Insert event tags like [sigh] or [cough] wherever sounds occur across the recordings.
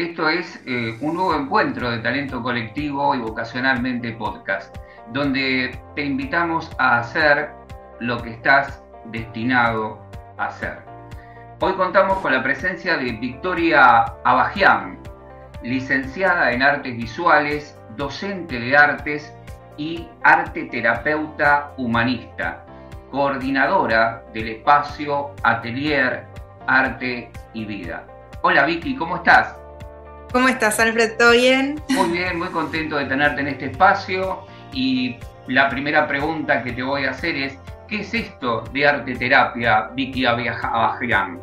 Esto es eh, un nuevo encuentro de talento colectivo y vocacionalmente podcast, donde te invitamos a hacer lo que estás destinado a hacer. Hoy contamos con la presencia de Victoria Abajian, licenciada en artes visuales, docente de artes y arte terapeuta humanista, coordinadora del espacio Atelier Arte y Vida. Hola Vicky, ¿cómo estás? ¿Cómo estás, Alfred? ¿Todo bien? Muy bien, muy contento de tenerte en este espacio y la primera pregunta que te voy a hacer es, ¿qué es esto de arte terapia, Vicky Abajian?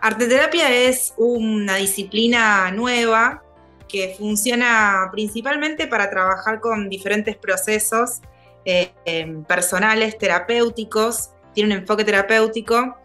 Arteterapia es una disciplina nueva que funciona principalmente para trabajar con diferentes procesos eh, em, personales, terapéuticos, tiene un enfoque terapéutico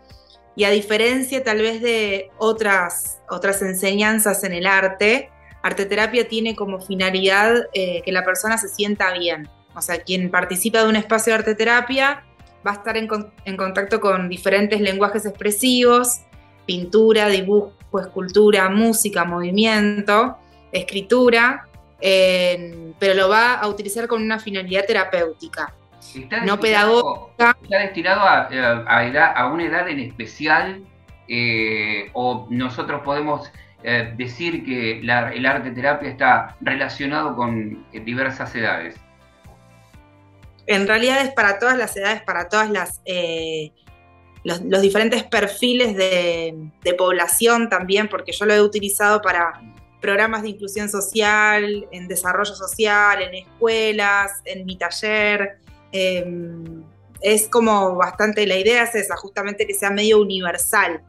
y a diferencia tal vez de otras, otras enseñanzas en el arte, arteterapia tiene como finalidad eh, que la persona se sienta bien. O sea, quien participa de un espacio de arteterapia va a estar en, en contacto con diferentes lenguajes expresivos, pintura, dibujo, escultura, música, movimiento, escritura, pero lo va a utilizar con una finalidad terapéutica, no pedagógica. ¿Está destinado a, a, una edad en especial eh, o nosotros podemos eh, decir que el arte terapia está relacionado con diversas edades? En realidad es para todas las edades, para todas las... Eh, los, diferentes perfiles de, población también, porque yo lo he utilizado para programas de inclusión social, en desarrollo social, en escuelas, en mi taller. Em, es como bastante, la idea es justamente que sea medio universal.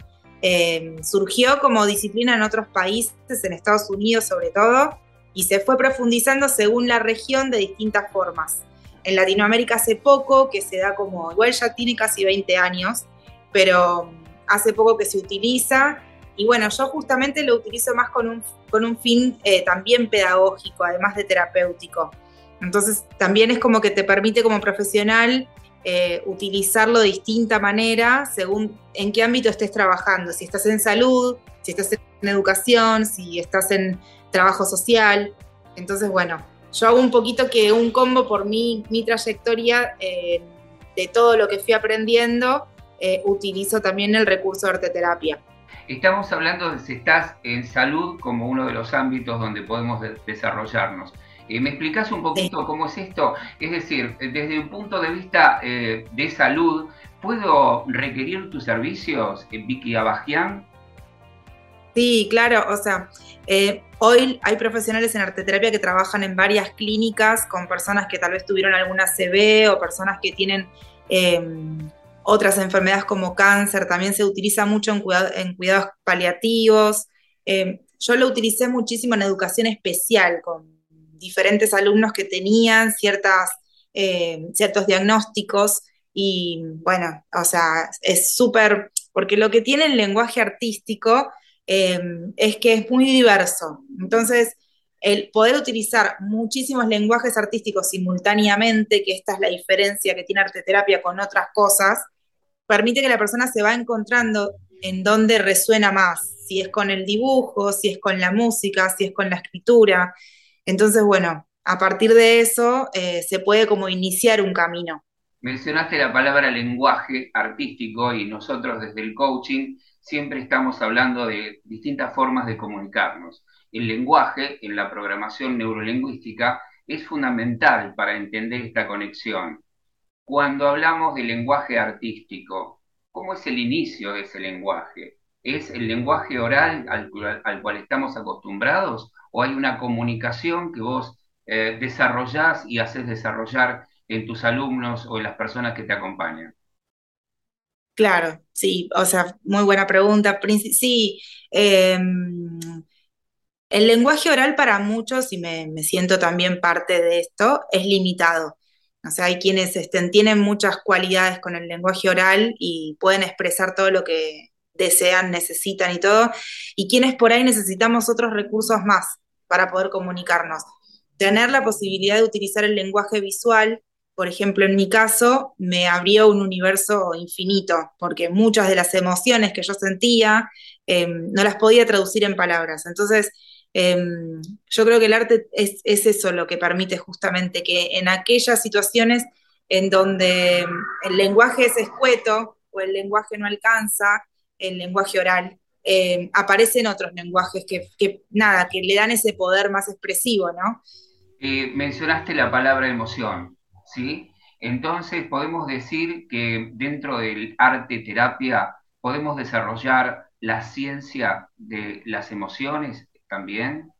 Em, surgió como disciplina en otros países, en Estados Unidos sobre todo, y se fue profundizando según la región de distintas formas. En Latinoamérica hace poco, que se da como, igual ya tiene casi 20 años, pero hace poco que se utiliza. Y bueno, yo justamente lo utilizo más con un, con un fin eh, también pedagógico, además de terapéutico. Entonces también es como que te permite como profesional eh, utilizarlo de distinta manera según en qué ámbito estés trabajando. Si estás en salud, si estás en educación, si estás en trabajo social. Entonces, bueno, yo hago un poquito que un combo por mi, mi trayectoria eh, de todo lo que fui aprendiendo eh, utilizo también el recurso de arteterapia. Estamos hablando de si estás en salud como uno de los ámbitos donde podemos desarrollarnos. Eh, ¿Me explicas un poquito cómo es esto? Es decir, desde un punto de vista eh, de salud, ¿puedo requerir tus servicios, Vicky Abajian? Sí, claro, o sea, hoy hay profesionales en arteterapia que trabajan en varias clínicas con personas que tal vez tuvieron alguna CB o personas que tienen otras enfermedades como cáncer, también se utiliza mucho en, en cuidados paliativos. Eh, yo lo utilicé muchísimo en educación especial, con diferentes alumnos que tenían ciertas, eh, ciertos diagnósticos y bueno, o sea, es súper, porque lo que tiene el lenguaje artístico eh, es que es muy diverso. Entonces, el poder utilizar muchísimos lenguajes artísticos simultáneamente, que esta es la diferencia que tiene arteterapia con otras cosas, permite que la persona se va encontrando en dónde resuena más, si es con el dibujo, si es con la música, si es con la escritura. Entonces, bueno, a partir de eso eh, se puede como iniciar un camino. Mencionaste la palabra lenguaje artístico y nosotros desde el coaching siempre estamos hablando de distintas formas de comunicarnos. El lenguaje en la programación neurolingüística es fundamental para entender esta conexión. Cuando hablamos de lenguaje artístico, ¿cómo es el inicio de ese lenguaje? ¿Es el lenguaje oral al, cual estamos acostumbrados o hay una comunicación que vos eh, desarrollás y haces desarrollar en tus alumnos o en las personas que te acompañan? Claro, sí, o sea, muy buena pregunta. Sí, em, el lenguaje oral para muchos, y me, siento también parte de esto, es limitado. O sea, hay quienes estén, tienen muchas cualidades con el lenguaje oral y pueden expresar todo lo que desean, necesitan y todo, y quienes por ahí necesitamos otros recursos más para poder comunicarnos. Tener la posibilidad de utilizar el lenguaje visual, por ejemplo, en mi caso, me abrió un universo infinito, porque muchas de las emociones que yo sentía, em, no las podía traducir en palabras. Entonces, em, yo creo que el arte es, eso lo que permite justamente que en aquellas situaciones en donde el lenguaje es escueto o el lenguaje no alcanza, el lenguaje oral, em, aparecen otros lenguajes que, que, nada, que le dan ese poder más expresivo, ¿no? Eh, mencionaste la palabra emoción, ¿sí? Entonces podemos decir que dentro del arte terapia podemos desarrollar la ciencia de las emociones también.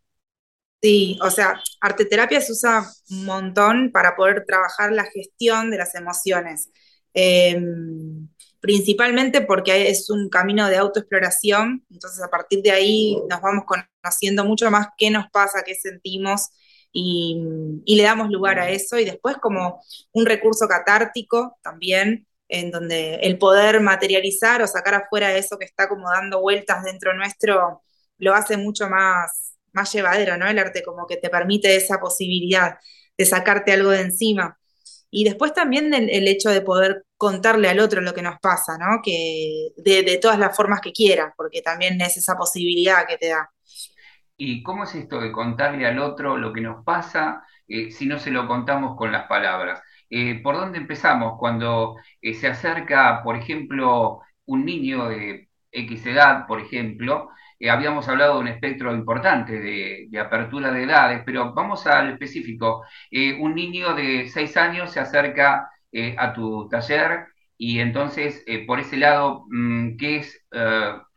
Sí, o sea, arte terapia se usa un montón para poder trabajar la gestión de las emociones. Em, principalmente porque es un camino de autoexploración, entonces a partir de ahí nos vamos conociendo mucho más qué nos pasa, qué sentimos y, le damos lugar a eso y después como un recurso catártico también, en donde el poder materializar o sacar afuera eso que está como dando vueltas dentro nuestro lo hace mucho más, más llevadero, ¿no? El arte como que te permite esa posibilidad de sacarte algo de encima. Y después también el, hecho de poder contarle al otro lo que nos pasa, ¿no? Que de, de todas las formas que quieras, porque también es esa posibilidad que te da. ¿Y cómo es esto de contarle al otro lo que nos pasa eh, si no se lo contamos con las palabras? Eh, ¿Por dónde empezamos? Cuando eh, se acerca, por ejemplo, un niño de X edad, por ejemplo, habíamos hablado de un espectro importante de, apertura de edades, pero vamos al específico. un niño de 6 años se acerca a tu taller y entonces, por ese lado, mm, ¿qué es,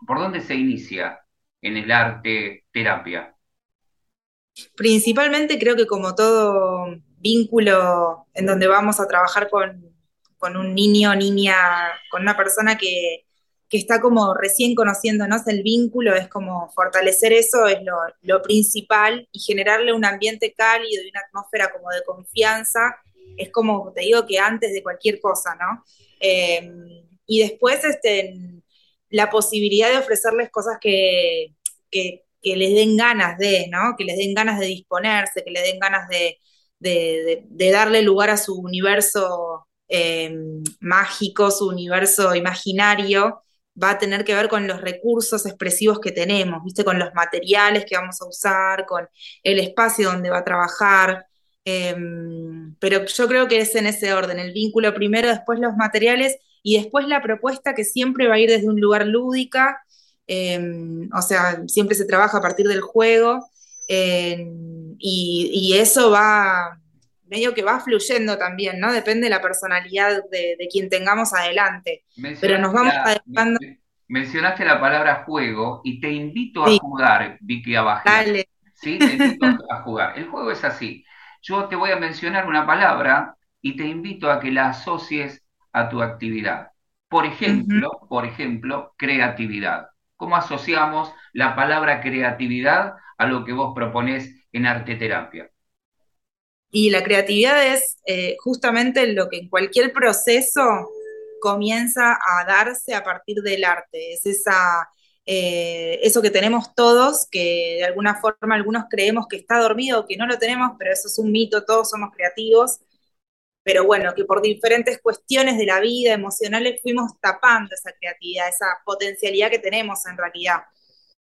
¿por dónde se inicia? en el arte terapia? Principalmente creo que como todo vínculo en donde vamos a trabajar con, un niño, niña, con una persona que, está como recién conociéndonos, el vínculo es como fortalecer eso, es lo, principal y generarle un ambiente cálido y una atmósfera como de confianza, es como te digo que antes de cualquier cosa, ¿no? Eh, y después este, la posibilidad de ofrecerles cosas que, les den ganas de, ¿no? Que les den ganas de disponerse, que les den ganas de, darle lugar a su universo eh, mágico, su universo imaginario, va a tener que ver con los recursos expresivos que tenemos, ¿viste? Con los materiales que vamos a usar, con el espacio donde va a trabajar. Em, pero yo creo que es en ese orden, el vínculo primero, después los materiales y después la propuesta que siempre va a ir desde un lugar lúdica, em, o sea, siempre se trabaja a partir del juego, em, y, eso va, medio que va fluyendo también, ¿no? Depende de la personalidad de, quien tengamos adelante. Pero nos vamos adecuando. Mencionaste la palabra juego y te invito a jugar, Vicky Abajía. Dale. Sí, te invito a jugar. El juego es así. Yo te voy a mencionar una palabra y te invito a que la asocies a tu actividad. Por ejemplo, por ejemplo, creatividad. ¿Cómo asociamos la palabra creatividad a lo que vos proponés en arte terapia? Y la creatividad es eh, justamente lo que en cualquier proceso comienza a darse a partir del arte. Es esa, eh, eso que tenemos todos, que de alguna forma algunos creemos que está dormido, que no lo tenemos, pero eso es un mito, todos somos creativos pero bueno, que por diferentes cuestiones de la vida emocionales fuimos tapando esa creatividad, esa potencialidad que tenemos en realidad.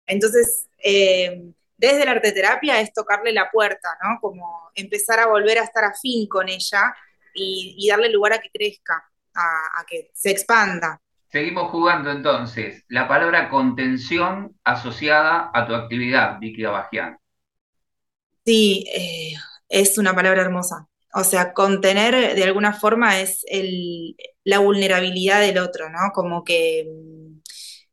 Entonces, eh, desde la arteterapia es tocarle la puerta, ¿no? Como empezar a volver a estar afín con ella y, darle lugar a que crezca, a, que se expanda. Seguimos jugando entonces. La palabra contención asociada a tu actividad, Vicky Abajian. Sí, eh, es una palabra hermosa. O sea, contener de alguna forma es la vulnerabilidad del otro, ¿no? Como que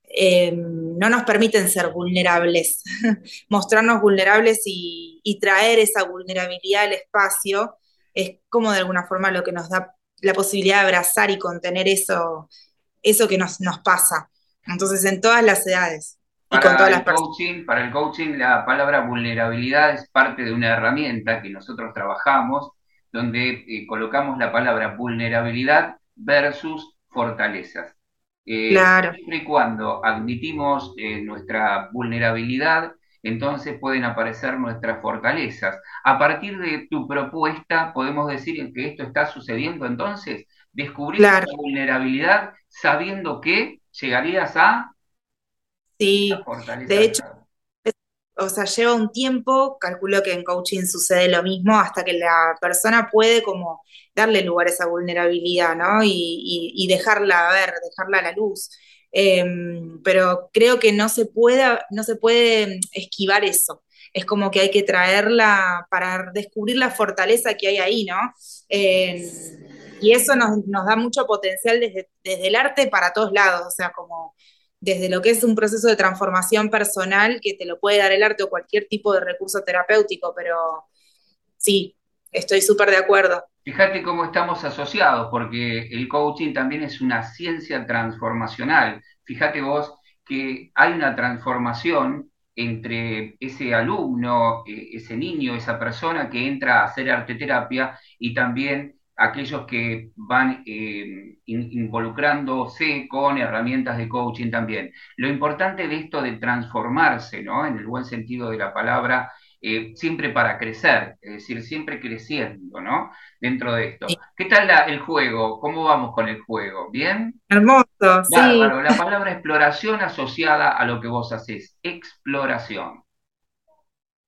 eh, no nos permiten ser vulnerables, [laughs] mostrarnos vulnerables y, traer esa vulnerabilidad al espacio es como de alguna forma lo que nos da la posibilidad de abrazar y contener eso, eso que nos, nos pasa. Entonces, en todas las edades. y con todas las coaching, para el coaching, la palabra vulnerabilidad es parte de una herramienta que nosotros trabajamos donde eh, colocamos la palabra vulnerabilidad versus fortalezas. Eh, claro. Siempre y cuando admitimos eh, nuestra vulnerabilidad, entonces pueden aparecer nuestras fortalezas. A partir de tu propuesta, podemos decir que esto está sucediendo entonces, descubrir la vulnerabilidad sabiendo que llegarías a... Sí, de hecho, o sea, lleva un tiempo, calculo que en coaching sucede lo mismo, hasta que la persona puede como darle lugar a esa vulnerabilidad, ¿no? Y, dejarla ver, dejarla a la luz. Em, pero creo que no se, puede, no se puede esquivar eso. Es como que hay que traerla para descubrir la fortaleza que hay ahí, ¿no? Y eso nos, da mucho potencial desde, desde el arte para todos lados, o sea, como desde lo que es un proceso de transformación personal que te lo puede dar el arte o cualquier tipo de recurso terapéutico, pero sí, estoy súper de acuerdo. Fíjate cómo estamos asociados, porque el coaching también es una ciencia transformacional. Fíjate vos que hay una transformación entre ese alumno, eh, ese niño, esa persona que entra a hacer arte terapia y también aquellos que van eh, involucrándose con herramientas de coaching también. Lo importante de esto de transformarse, ¿no? En el buen sentido de la palabra, eh, siempre para crecer, es decir, siempre creciendo, ¿no? Dentro de esto. ¿Qué tal el juego? ¿Cómo vamos con el juego? ¿Bien? Hermoso, sí. La palabra exploración asociada a lo que vos haces, exploración.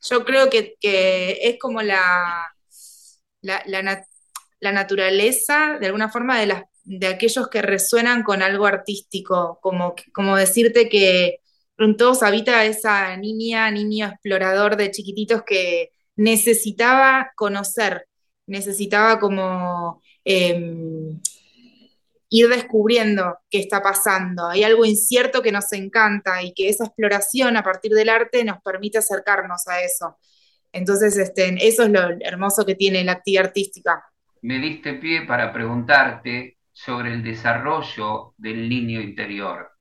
Yo creo que, es como la, la, la naturaleza, de alguna forma, de aquellos que resuenan con algo artístico, como, como decirte que en todos habita esa niña, niño explorador de chiquititos que necesitaba conocer, necesitaba como em, ir descubriendo qué está pasando. Hay algo incierto que nos encanta y que esa exploración a partir del arte nos permite acercarnos a eso. Entonces, este, eso es lo hermoso que tiene la actividad artística me diste pie para preguntarte sobre el desarrollo del niño interior.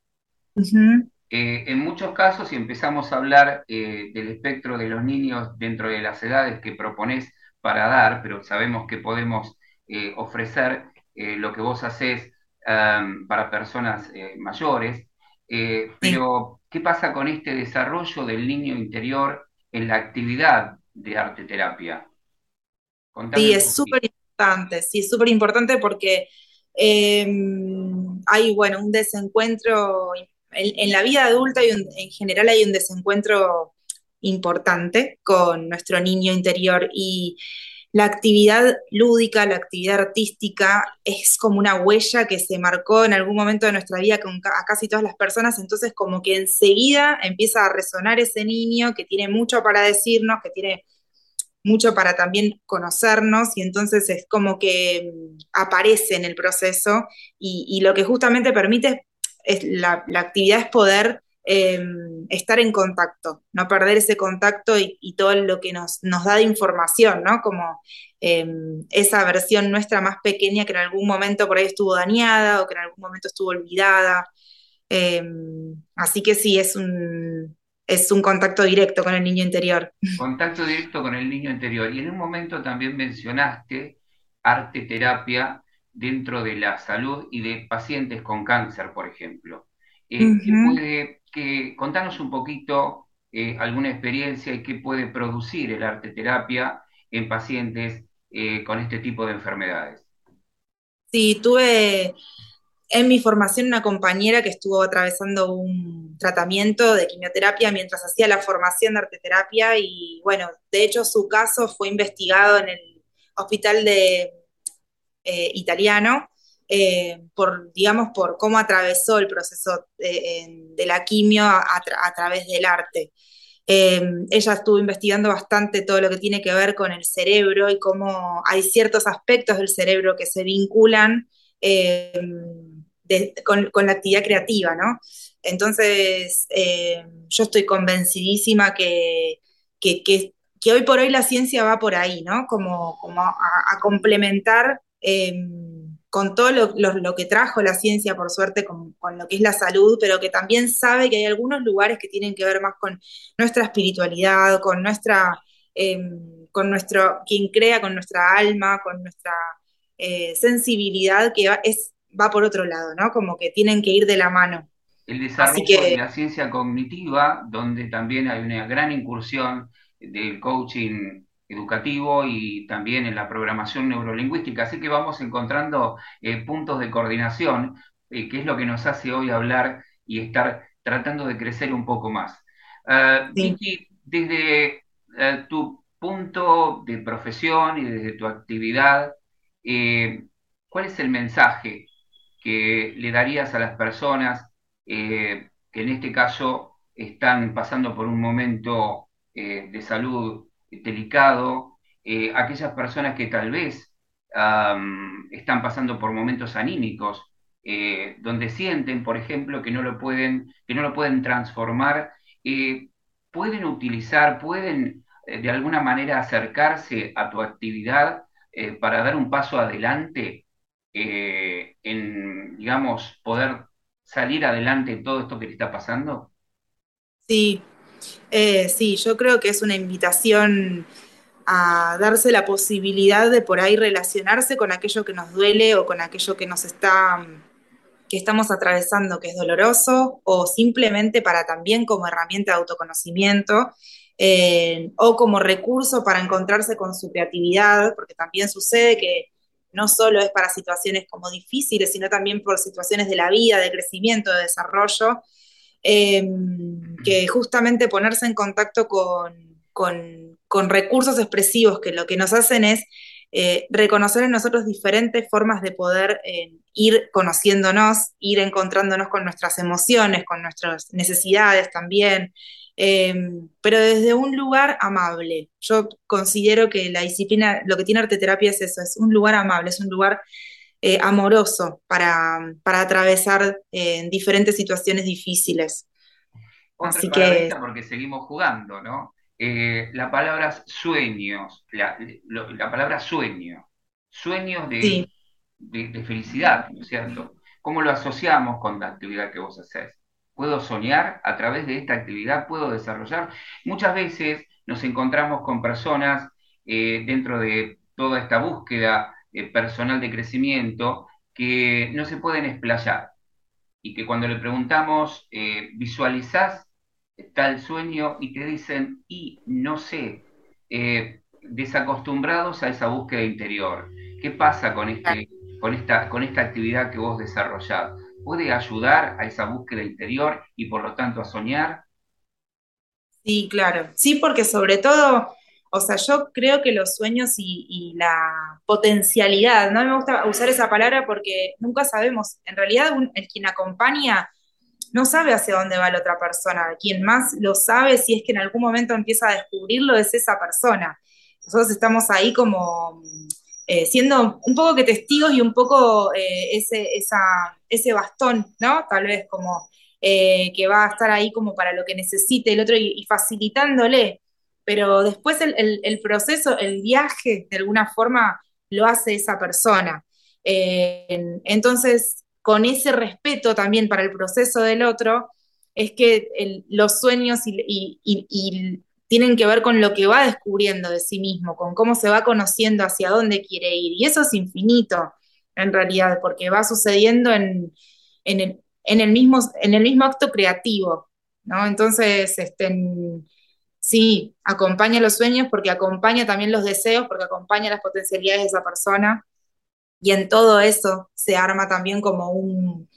Eh, en muchos casos, si empezamos a hablar eh, del espectro de los niños dentro de las edades que propones para dar, pero sabemos que podemos eh, ofrecer lo que vos haces para personas mayores, pero ¿qué pasa con este desarrollo del niño interior en la actividad de arte terapia? sí, es súper sí, súper importante porque em, hay, bueno, un desencuentro, en, la vida adulta y en general hay un desencuentro importante con nuestro niño interior y la actividad lúdica, la actividad artística es como una huella que se marcó en algún momento de nuestra vida con a casi todas las personas, entonces como que enseguida empieza a resonar ese niño que tiene mucho para decirnos, que tiene mucho para también conocernos y entonces es como que mm, aparece en el proceso y, lo que justamente permite es la, actividad es poder em, estar en contacto, no perder ese contacto y, todo lo que nos, nos, da de información, ¿no? Como em, esa versión nuestra más pequeña que en algún momento por ahí estuvo dañada o que en algún momento estuvo olvidada. Em, así que sí, es un, es un contacto directo con el niño interior. Contacto directo con el niño interior. Y en un momento también mencionaste arte terapia dentro de la salud y de pacientes con cáncer, por ejemplo. Eh, puede, que, contanos un poquito eh, alguna experiencia y qué puede producir el arte terapia en pacientes eh, con este tipo de enfermedades. Sí, tuve en mi formación una compañera que estuvo atravesando un tratamiento de quimioterapia mientras hacía la formación de arteterapia y bueno, de hecho su caso fue investigado en el hospital de eh, italiano eh, por, digamos, por cómo atravesó el proceso de, la quimio a, través del arte. Eh, ella estuvo investigando bastante todo lo que tiene que ver con el cerebro y cómo hay ciertos aspectos del cerebro que se vinculan con, la actividad creativa, ¿no? Entonces, eh, yo estoy convencidísima que, que, hoy por hoy la ciencia va por ahí, ¿no? Como, como a, complementar em, con todo lo, que trajo la ciencia, por suerte, con, lo que es la salud, pero que también sabe que hay algunos lugares que tienen que ver más con nuestra espiritualidad, con nuestra, em, con nuestro, quien crea, con nuestra alma, con nuestra eh, sensibilidad, que es va por otro lado, ¿no? Como que tienen que ir de la mano. El desarrollo de la ciencia cognitiva, donde también hay una gran incursión del coaching educativo y también en la programación neurolingüística. Así que vamos encontrando eh, puntos de coordinación, eh, que es lo que nos hace hoy hablar y estar tratando de crecer un poco más. Uh, Vicky, desde tu punto de profesión y desde tu actividad, ¿cuál es el mensaje que le darías a las personas que en este caso están pasando por un momento de salud delicado, aquellas personas que tal vez están pasando por momentos anímicos, eh, donde sienten, por ejemplo, que no lo pueden, que no lo pueden transformar, eh, pueden utilizar, pueden eh, de alguna manera acercarse a tu actividad para dar un paso adelante en, digamos, poder salir adelante en todo esto que te está pasando? Sí, sí, yo creo que es una invitación a darse la posibilidad de por ahí relacionarse con aquello que nos duele o con aquello que nos está que estamos atravesando que es doloroso o simplemente para también como herramienta de autoconocimiento eh, o como recurso para encontrarse con su creatividad, porque también sucede que no solo es para situaciones como difíciles, sino también por situaciones de la vida, de crecimiento, de desarrollo, eh, que justamente ponerse en contacto con con, recursos expresivos que lo que nos hacen es eh, reconocer en nosotros diferentes formas de poder eh, ir conociéndonos, ir encontrándonos con nuestras emociones, con nuestras necesidades también, eh, pero desde un lugar amable. Yo considero que la disciplina, lo que tiene arte terapia es eso, es un lugar amable, es un lugar amoroso para, para atravesar diferentes situaciones difíciles. Así que... Porque seguimos jugando, ¿no? Eh, la palabra sueños, la, palabra sueño, sueños de, de, felicidad, ¿no es cierto? ¿Cómo lo asociamos con la actividad que vos haces? ¿Puedo soñar a través de esta actividad? ¿Puedo desarrollar? Muchas veces nos encontramos con personas eh, dentro de toda esta búsqueda eh, personal de crecimiento que no se pueden explayar y que cuando le preguntamos, ¿visualizás tal sueño y te dicen, y no sé, eh, desacostumbrados a esa búsqueda interior. ¿Qué pasa con, este, esta, con esta actividad que vos desarrollás? ¿Puede ayudar a esa búsqueda interior y por lo tanto a soñar? Sí, claro. Sí, porque sobre todo, o sea, yo creo que los sueños y, la potencialidad, no me gusta usar esa palabra porque nunca sabemos, en realidad el quien acompaña no sabe hacia dónde va la otra persona. Quien más lo sabe, si es que en algún momento empieza a descubrirlo, es esa persona. Nosotros estamos ahí como eh, siendo un poco que testigos y un poco eh, ese, ese bastón, ¿no? Tal vez como eh, que va a estar ahí como para lo que necesite el otro y, facilitándole. Pero después el, el, proceso, el viaje, de alguna forma, lo hace esa persona. entonces, con ese respeto también para el proceso del otro, es que los sueños y, tienen que ver con lo que va descubriendo de sí mismo, con cómo se va conociendo hacia dónde quiere ir. Y eso es infinito, en realidad, porque va sucediendo en, el, mismo, acto creativo. ¿no? Entonces, este, sí, acompaña los sueños porque acompaña también los deseos, porque acompaña las potencialidades de esa persona y en todo eso se arma también como un,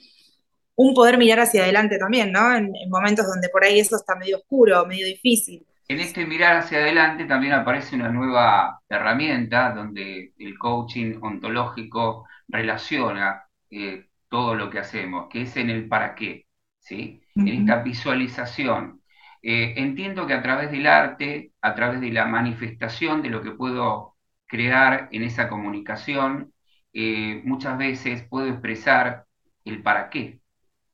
poder mirar hacia adelante también, ¿no? En, momentos donde por ahí eso está medio oscuro, medio difícil. En este mirar hacia adelante también aparece una nueva herramienta donde el coaching ontológico relaciona eh, todo lo que hacemos, que es en el para qué, ¿sí? En esta visualización. Eh, entiendo que a través del arte, a través de la manifestación de lo que puedo crear en esa comunicación, eh, muchas veces puedo expresar el para qué.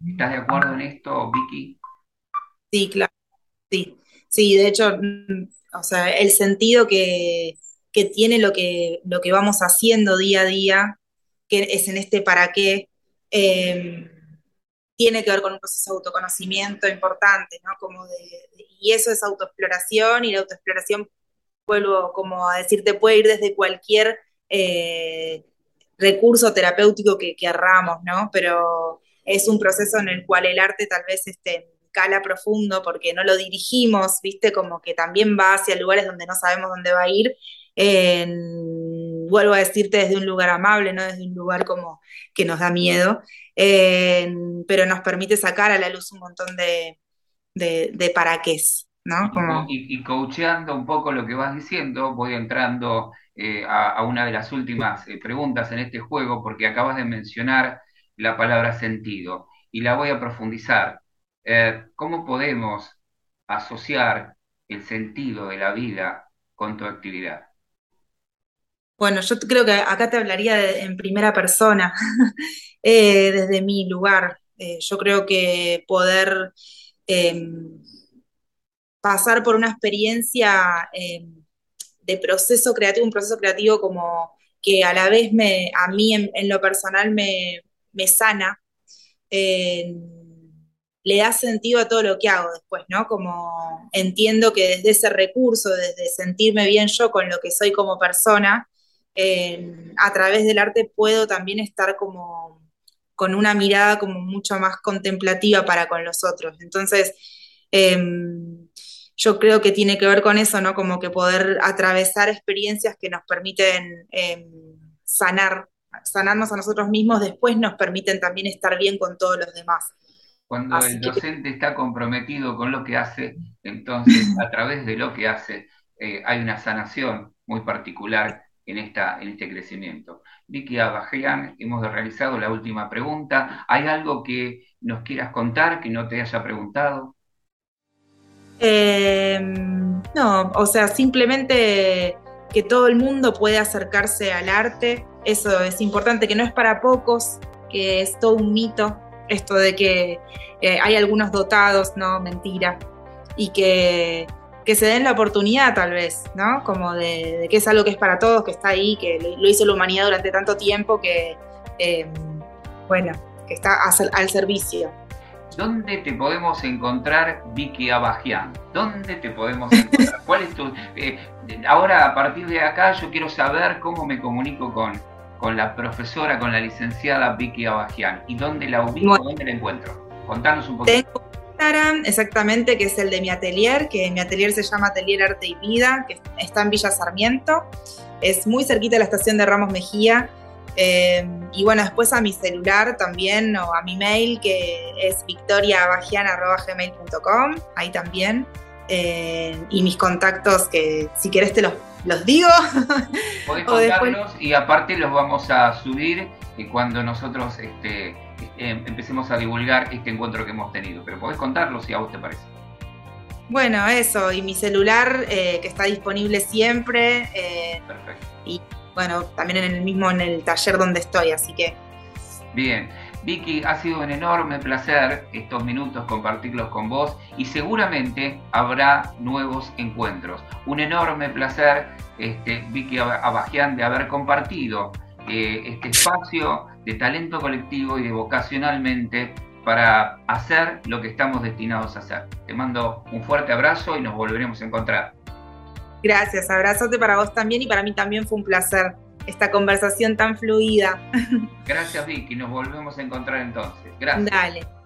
¿Estás de acuerdo en esto, Vicky? Sí, claro. Sí, sí de hecho, mm, o sea, el sentido que, tiene lo que, lo que vamos haciendo día a día, que es en este para qué, em, tiene que ver con un proceso de autoconocimiento importante, ¿no? Como y eso es autoexploración, y la autoexploración, vuelvo como a decirte, puede ir desde cualquier eh, recurso terapéutico que querramos, ¿no? Pero es un proceso en el cual el arte tal vez esté cala profundo porque no lo dirigimos, ¿viste? Como que también va hacia lugares donde no sabemos dónde va a ir. vuelvo a decirte desde un lugar amable, no desde un lugar como que nos da miedo. pero nos permite sacar a la luz un montón de, de, para qué ¿no? Como... Y, coacheando un poco lo que vas diciendo, voy entrando eh, a, una de las últimas eh, preguntas en este juego, porque acabas de mencionar la palabra sentido, y la voy a profundizar. Eh, ¿Cómo podemos asociar el sentido de la vida con tu actividad? Bueno, yo creo que acá te hablaría en primera persona, [laughs] desde mi lugar. yo creo que poder Em, pasar por una experiencia em, de proceso creativo, un proceso creativo como que a la vez me, a mí en, lo personal me, sana, em, le da sentido a todo lo que hago después, ¿no? Como entiendo que desde ese recurso, desde sentirme bien yo con lo que soy como persona, a través del arte puedo también estar como con una mirada como mucho más contemplativa para con los otros. Entonces, em, yo creo que tiene que ver con eso, ¿no? Como que poder atravesar experiencias que nos permiten em, sanar, sanarnos a nosotros mismos, después nos permiten también estar bien con todos los demás. Cuando el docente está comprometido con lo que hace, entonces a través de lo que hace eh, hay una sanación muy particular en, esta, en este crecimiento. Vicky Abajian, hemos realizado la última pregunta. ¿Hay algo que nos quieras contar que no te haya preguntado? Em, no, o sea, simplemente que todo el mundo puede acercarse al arte, eso es importante, que no es para pocos, que es todo un mito, esto de que eh, hay algunos dotados, no, mentira, y que que se den la oportunidad tal vez, ¿no? Como de, que es algo que es para todos, que está ahí, que lo, hizo la humanidad durante tanto tiempo que, eh, bueno, que está al servicio. ¿Dónde te podemos encontrar, Vicky Abajian? ¿Dónde te podemos encontrar? ¿Cuál es tu...? Eh, ahora, a partir de acá, yo quiero saber cómo me comunico con, con la profesora, con la licenciada Vicky Abajian. ¿Y dónde la ubico? ¿Dónde la encuentro? Contanos un poquito exactamente, que es el de mi atelier, que mi atelier se llama Atelier Arte y Vida, que está en Villa Sarmiento. Es muy cerquita de la estación de Ramos Mejía. Eh, y bueno, después a mi celular también o a mi mail que es victoriabagiana.gmail.com, ahí también. Eh, y mis contactos que si querés te los, los digo. [laughs] Podés contarlos y aparte los vamos a subir y cuando nosotros este, eh, empecemos a divulgar este encuentro que hemos tenido. Pero podés contarlo si a vos te parece. Bueno, eso, y mi celular eh, que está disponible siempre. Eh, Perfecto. Y bueno, también en el mismo, en el taller donde estoy, así que. Bien. Vicky, ha sido un enorme placer estos minutos compartirlos con vos y seguramente habrá nuevos encuentros. Un enorme placer, este, Vicky Abajian, de haber compartido este espacio de talento colectivo y de vocacionalmente para hacer lo que estamos destinados a hacer. Te mando un fuerte abrazo y nos volveremos a encontrar. Gracias, abrazote para vos también y para mí también fue un placer esta conversación tan fluida. Gracias Vicky, nos volvemos a encontrar entonces. Gracias. Dale.